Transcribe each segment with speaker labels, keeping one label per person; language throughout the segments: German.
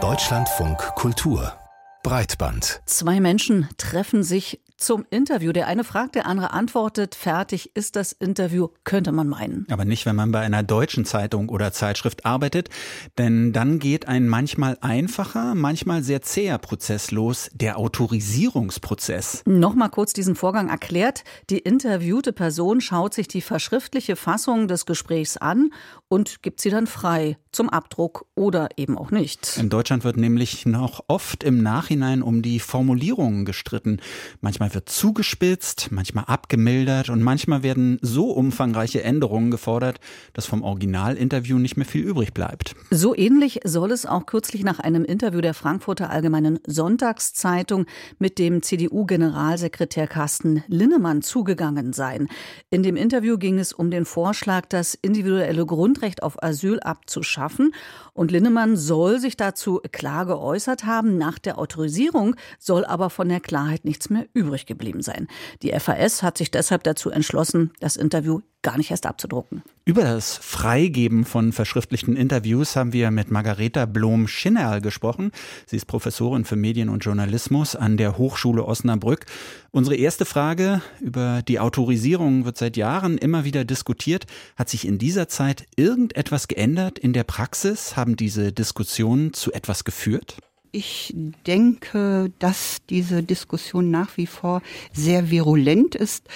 Speaker 1: Deutschlandfunk Kultur Breitband.
Speaker 2: Zwei Menschen treffen sich zum Interview. Der eine fragt, der andere antwortet. Fertig ist das Interview, könnte man meinen.
Speaker 3: Aber nicht, wenn man bei einer deutschen Zeitung oder Zeitschrift arbeitet, denn dann geht ein manchmal einfacher, manchmal sehr zäher Prozess los, der Autorisierungsprozess.
Speaker 2: Nochmal kurz diesen Vorgang erklärt. Die interviewte Person schaut sich die verschriftliche Fassung des Gesprächs an und gibt sie dann frei zum Abdruck oder eben auch nicht.
Speaker 3: In Deutschland wird nämlich noch oft im Nachhinein um die Formulierungen gestritten. Manchmal wird zugespitzt, manchmal abgemildert und manchmal werden so umfangreiche Änderungen gefordert, dass vom Originalinterview nicht mehr viel übrig bleibt.
Speaker 2: So ähnlich soll es auch kürzlich nach einem Interview der Frankfurter Allgemeinen Sonntagszeitung mit dem CDU-Generalsekretär Carsten Linnemann zugegangen sein. In dem Interview ging es um den Vorschlag, das individuelle Grundrecht auf Asyl abzuschaffen. Und Linnemann soll sich dazu klar geäußert haben. Nach der Autorisierung soll aber von der Klarheit nichts mehr übrig geblieben sein. Die FAS hat sich deshalb dazu entschlossen, das Interview gar nicht erst abzudrucken.
Speaker 3: Über das Freigeben von verschriftlichten Interviews haben wir mit Margareta Blom-Schinnerl gesprochen. Sie ist Professorin für Medien und Journalismus an der Hochschule Osnabrück. Unsere erste Frage über die Autorisierung wird seit Jahren immer wieder diskutiert. Hat sich in dieser Zeit irgendetwas geändert in der Praxis? Haben diese Diskussionen zu etwas geführt?
Speaker 4: Ich denke, dass diese Diskussion nach wie vor sehr virulent ist.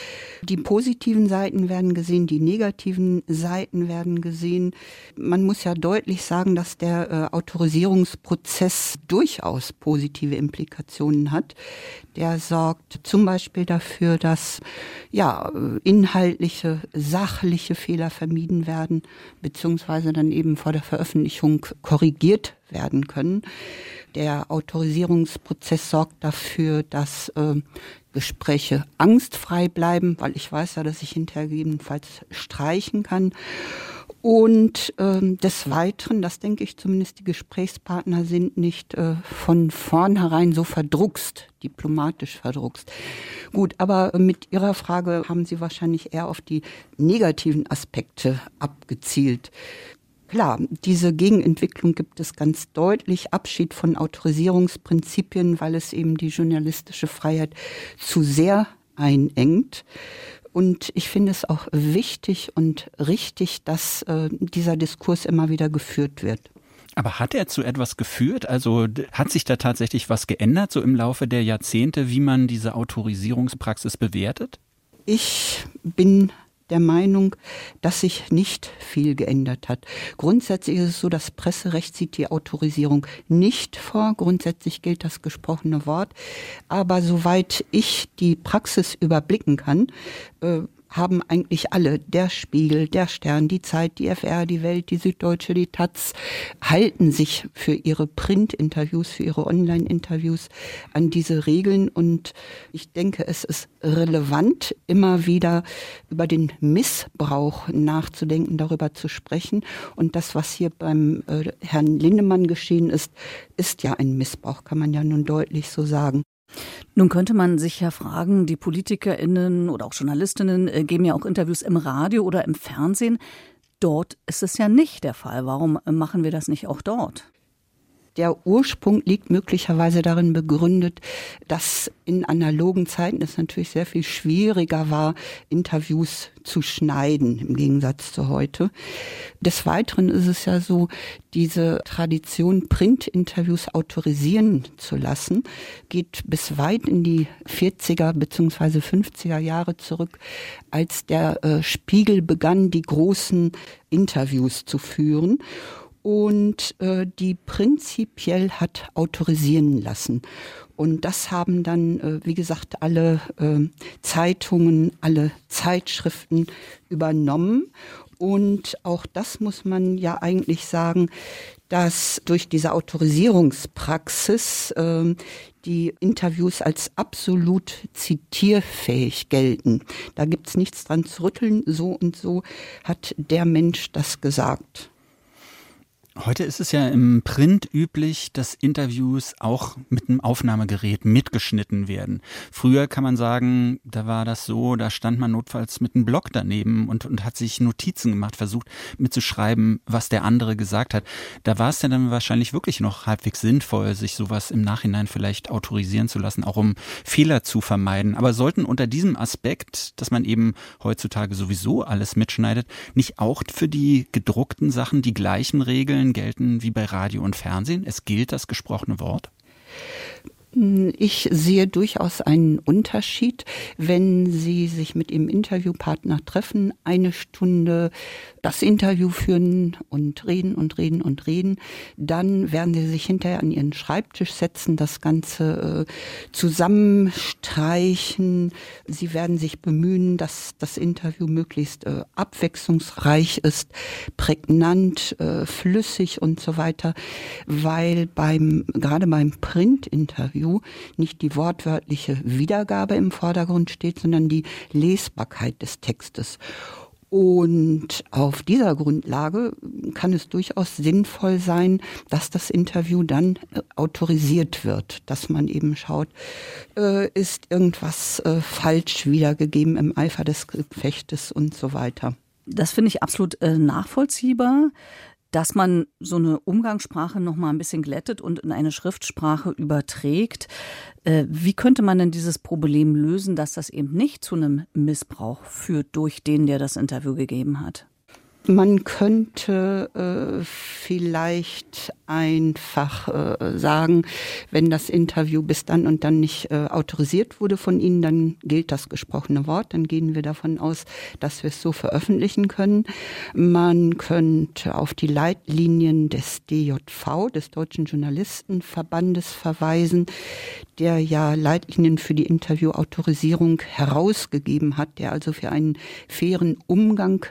Speaker 4: Die positiven Seiten werden gesehen, die negativen Seiten werden gesehen. Man muss ja deutlich sagen, dass der äh, Autorisierungsprozess durchaus positive Implikationen hat. Der sorgt zum Beispiel dafür, dass ja inhaltliche, sachliche Fehler vermieden werden, beziehungsweise dann eben vor der Veröffentlichung korrigiert werden können. Der Autorisierungsprozess sorgt dafür, dass äh, Gespräche angstfrei bleiben, weil ich weiß ja, dass ich hinterher gegebenenfalls streichen kann. Und ähm, des Weiteren, das denke ich zumindest, die Gesprächspartner sind nicht äh, von vornherein so verdruckst, diplomatisch verdruckst. Gut, aber mit Ihrer Frage haben Sie wahrscheinlich eher auf die negativen Aspekte abgezielt. Klar, diese Gegenentwicklung gibt es ganz deutlich. Abschied von Autorisierungsprinzipien, weil es eben die journalistische Freiheit zu sehr einengt. Und ich finde es auch wichtig und richtig, dass äh, dieser Diskurs immer wieder geführt wird.
Speaker 3: Aber hat er zu etwas geführt? Also hat sich da tatsächlich was geändert, so im Laufe der Jahrzehnte, wie man diese Autorisierungspraxis bewertet?
Speaker 4: Ich bin der Meinung, dass sich nicht viel geändert hat. Grundsätzlich ist es so, das Presserecht sieht die Autorisierung nicht vor. Grundsätzlich gilt das gesprochene Wort. Aber soweit ich die Praxis überblicken kann, äh, haben eigentlich alle, der Spiegel, der Stern, die Zeit, die FR, die Welt, die Süddeutsche, die Taz, halten sich für ihre Print-Interviews, für ihre Online-Interviews an diese Regeln. Und ich denke, es ist relevant, immer wieder über den Missbrauch nachzudenken, darüber zu sprechen. Und das, was hier beim äh, Herrn Lindemann geschehen ist, ist ja ein Missbrauch, kann man ja nun deutlich so sagen.
Speaker 2: Nun könnte man sich ja fragen, die PolitikerInnen oder auch Journalistinnen äh, geben ja auch Interviews im Radio oder im Fernsehen. Dort ist es ja nicht der Fall. Warum machen wir das nicht auch dort?
Speaker 4: Der Ursprung liegt möglicherweise darin begründet, dass in analogen Zeiten es natürlich sehr viel schwieriger war, Interviews zu schneiden im Gegensatz zu heute. Des Weiteren ist es ja so, diese Tradition, Print-Interviews autorisieren zu lassen, geht bis weit in die 40er bzw. 50er Jahre zurück, als der äh, Spiegel begann, die großen Interviews zu führen und äh, die prinzipiell hat autorisieren lassen. Und das haben dann, äh, wie gesagt, alle äh, Zeitungen, alle Zeitschriften übernommen. Und auch das muss man ja eigentlich sagen, dass durch diese Autorisierungspraxis äh, die Interviews als absolut zitierfähig gelten. Da gibt's nichts dran zu rütteln. So und so hat der Mensch das gesagt.
Speaker 3: Heute ist es ja im Print üblich, dass Interviews auch mit einem Aufnahmegerät mitgeschnitten werden. Früher kann man sagen, da war das so, da stand man notfalls mit einem Block daneben und, und hat sich Notizen gemacht, versucht mitzuschreiben, was der andere gesagt hat. Da war es ja dann wahrscheinlich wirklich noch halbwegs sinnvoll, sich sowas im Nachhinein vielleicht autorisieren zu lassen, auch um Fehler zu vermeiden. Aber sollten unter diesem Aspekt, dass man eben heutzutage sowieso alles mitschneidet, nicht auch für die gedruckten Sachen die gleichen Regeln Regeln gelten wie bei Radio und Fernsehen? Es gilt das gesprochene Wort?
Speaker 4: Ich sehe durchaus einen Unterschied, wenn Sie sich mit Ihrem Interviewpartner treffen, eine Stunde das Interview führen und reden und reden und reden. Dann werden Sie sich hinterher an Ihren Schreibtisch setzen, das Ganze äh, zusammenstreichen. Sie werden sich bemühen, dass das Interview möglichst äh, abwechslungsreich ist, prägnant, äh, flüssig und so weiter, weil beim, gerade beim Print-Interview nicht die wortwörtliche Wiedergabe im Vordergrund steht, sondern die Lesbarkeit des Textes. Und auf dieser Grundlage kann es durchaus sinnvoll sein, dass das Interview dann äh, autorisiert wird, dass man eben schaut, äh, ist irgendwas äh, falsch wiedergegeben im Eifer des Gefechtes und so weiter.
Speaker 2: Das finde ich absolut nachvollziehbar dass man so eine Umgangssprache noch mal ein bisschen glättet und in eine Schriftsprache überträgt. Äh, wie könnte man denn dieses Problem lösen, dass das eben nicht zu einem Missbrauch führt durch den, der das Interview gegeben hat?
Speaker 4: Man könnte äh, vielleicht einfach äh, sagen, wenn das Interview bis dann und dann nicht äh, autorisiert wurde von Ihnen, dann gilt das gesprochene Wort. Dann gehen wir davon aus, dass wir es so veröffentlichen können. Man könnte auf die Leitlinien des DJV, des Deutschen Journalistenverbandes, verweisen, der ja Leitlinien für die Interviewautorisierung herausgegeben hat, der also für einen fairen Umgang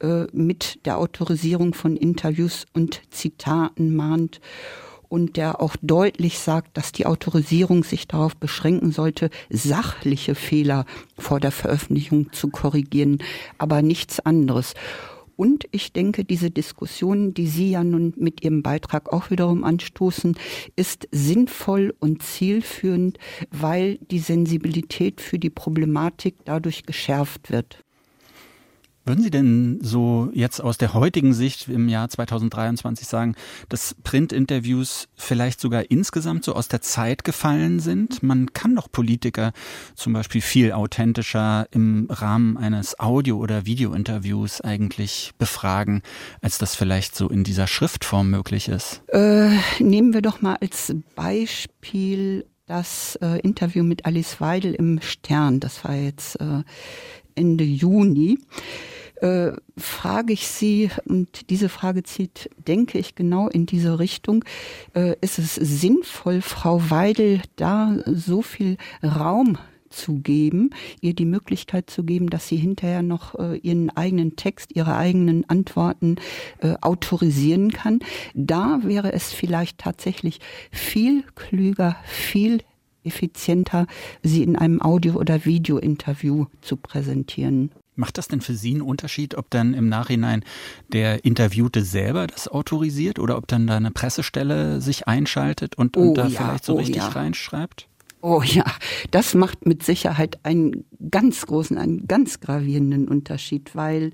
Speaker 4: äh, mit der Autorisierung von Interviews und Zitaten mahnt und der auch deutlich sagt, dass die Autorisierung sich darauf beschränken sollte, sachliche Fehler vor der Veröffentlichung zu korrigieren, aber nichts anderes. Und ich denke, diese Diskussion, die Sie ja nun mit Ihrem Beitrag auch wiederum anstoßen, ist sinnvoll und zielführend, weil die Sensibilität für die Problematik dadurch geschärft wird.
Speaker 3: Würden Sie denn so jetzt aus der heutigen Sicht im Jahr 2023 sagen, dass Printinterviews vielleicht sogar insgesamt so aus der Zeit gefallen sind? Man kann doch Politiker zum Beispiel viel authentischer im Rahmen eines Audio- oder Videointerviews eigentlich befragen, als das vielleicht so in dieser Schriftform möglich ist.
Speaker 4: Äh, nehmen wir doch mal als Beispiel das äh, Interview mit Alice Weidel im Stern. Das war jetzt äh, Ende Juni äh, frage ich Sie, und diese Frage zieht, denke ich, genau in diese Richtung, äh, ist es sinnvoll, Frau Weidel da so viel Raum zu geben, ihr die Möglichkeit zu geben, dass sie hinterher noch äh, ihren eigenen Text, ihre eigenen Antworten äh, autorisieren kann. Da wäre es vielleicht tatsächlich viel klüger, viel effizienter, sie in einem Audio- oder Video-Interview zu präsentieren.
Speaker 3: Macht das denn für Sie einen Unterschied, ob dann im Nachhinein der Interviewte selber das autorisiert oder ob dann da eine Pressestelle sich einschaltet und, und oh, da ja, vielleicht so oh, richtig ja. reinschreibt?
Speaker 4: Oh ja, das macht mit Sicherheit einen ganz großen, einen ganz gravierenden Unterschied, weil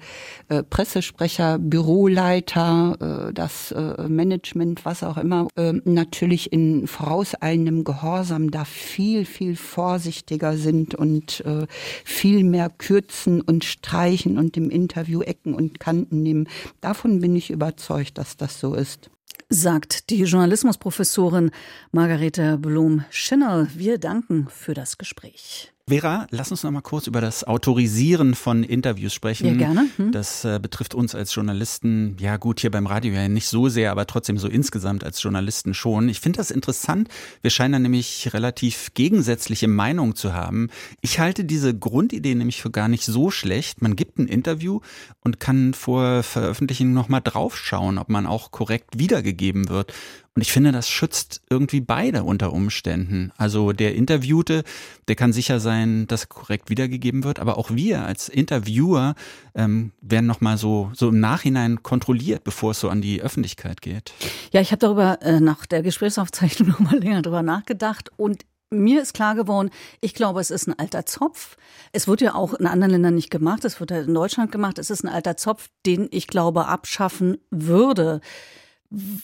Speaker 4: äh, Pressesprecher, Büroleiter, äh, das äh, Management, was auch immer, äh, natürlich in vorauseilendem Gehorsam da viel, viel vorsichtiger sind und äh, viel mehr kürzen und streichen und im Interview Ecken und Kanten nehmen. Davon bin ich überzeugt, dass das so ist
Speaker 2: sagt die Journalismusprofessorin Margarete Blum-Schinnerl. Wir danken für das Gespräch.
Speaker 3: Vera, lass uns noch mal kurz über das Autorisieren von Interviews sprechen.
Speaker 2: Ja, gerne. Hm.
Speaker 3: Das äh, betrifft uns als Journalisten, ja gut, hier beim Radio ja nicht so sehr, aber trotzdem so insgesamt als Journalisten schon. Ich finde das interessant. Wir scheinen da nämlich relativ gegensätzliche Meinungen zu haben. Ich halte diese Grundidee nämlich für gar nicht so schlecht. Man gibt ein Interview und kann vor Veröffentlichung noch mal draufschauen, ob man auch korrekt wiedergegeben wird. Und ich finde, das schützt irgendwie beide unter Umständen. Also der Interviewte, der kann sicher sein, dass korrekt wiedergegeben wird, aber auch wir als Interviewer ähm, werden nochmal so, so im Nachhinein kontrolliert, bevor es so an die Öffentlichkeit geht.
Speaker 2: Ja, ich habe darüber äh, nach der Gesprächsaufzeichnung nochmal länger drüber nachgedacht und mir ist klar geworden, ich glaube, es ist ein alter Zopf. Es wird ja auch in anderen Ländern nicht gemacht, es wird ja in Deutschland gemacht. Es ist ein alter Zopf, den ich glaube abschaffen würde.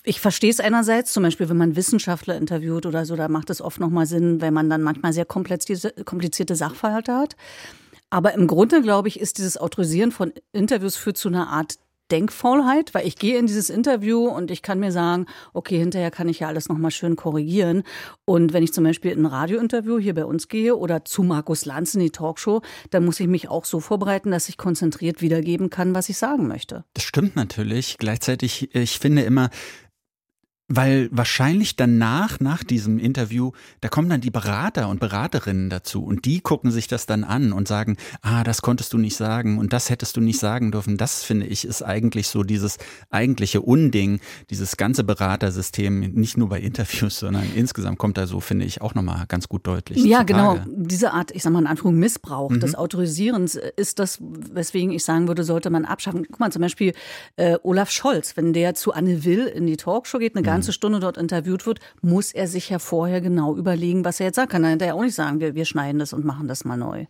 Speaker 2: Ich verstehe es einerseits, zum Beispiel, wenn man Wissenschaftler interviewt oder so, da macht es oft nochmal Sinn, wenn man dann manchmal sehr komplizierte Sachverhalte hat. Aber im Grunde, glaube ich, ist dieses Autorisieren von Interviews führt zu einer Art Denkfaulheit, weil ich gehe in dieses Interview und ich kann mir sagen, okay, hinterher kann ich ja alles nochmal schön korrigieren. Und wenn ich zum Beispiel in ein Radiointerview hier bei uns gehe oder zu Markus Lanz in die Talkshow, dann muss ich mich auch so vorbereiten, dass ich konzentriert wiedergeben kann, was ich sagen möchte.
Speaker 3: Das stimmt natürlich. Gleichzeitig, ich finde immer, weil wahrscheinlich danach, nach diesem Interview, da kommen dann die Berater und Beraterinnen dazu und die gucken sich das dann an und sagen, ah, das konntest du nicht sagen und das hättest du nicht sagen dürfen. Das finde ich ist eigentlich so dieses eigentliche Unding, dieses ganze Beratersystem, nicht nur bei Interviews, sondern insgesamt kommt da so, finde ich, auch nochmal ganz gut deutlich.
Speaker 2: Ja, genau. Diese Art, ich sag mal in Anführung Missbrauch mhm. des Autorisierens ist das, weswegen ich sagen würde, sollte man abschaffen. Guck mal, zum Beispiel äh, Olaf Scholz, wenn der zu Anne Will in die Talkshow geht, eine ganze Stunde dort interviewt wird, muss er sich ja vorher genau überlegen, was er jetzt sagt. Kann er hinterher auch nicht sagen, wir, wir schneiden das und machen das mal neu.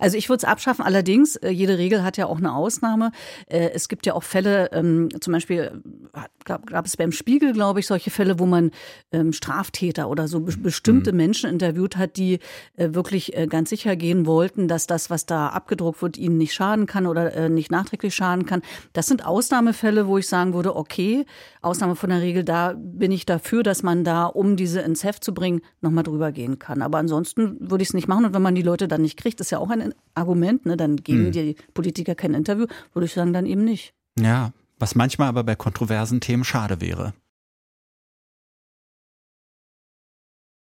Speaker 2: Also ich würde es abschaffen. Allerdings, äh, jede Regel hat ja auch eine Ausnahme. Äh, es gibt ja auch Fälle, ähm, zum Beispiel gab, gab es beim Spiegel, glaube ich, solche Fälle, wo man ähm, Straftäter oder so bestimmte mhm. Menschen interviewt hat, die äh, wirklich ganz sicher gehen wollten, dass das, was da abgedruckt wird, ihnen nicht schaden kann oder nicht nachträglich schaden kann. Das sind Ausnahmefälle, wo ich sagen würde, okay, Ausnahme von der Regel, da bin ich dafür, dass man da, um diese ins Heft zu bringen, nochmal drüber gehen kann. Aber ansonsten würde ich es nicht machen. Und wenn man die Leute dann nicht kriegt, ist ja auch ein Argument, ne? dann geben mhm. die Politiker kein Interview, würde ich sagen, dann eben nicht.
Speaker 3: Ja, was manchmal aber bei kontroversen Themen schade wäre.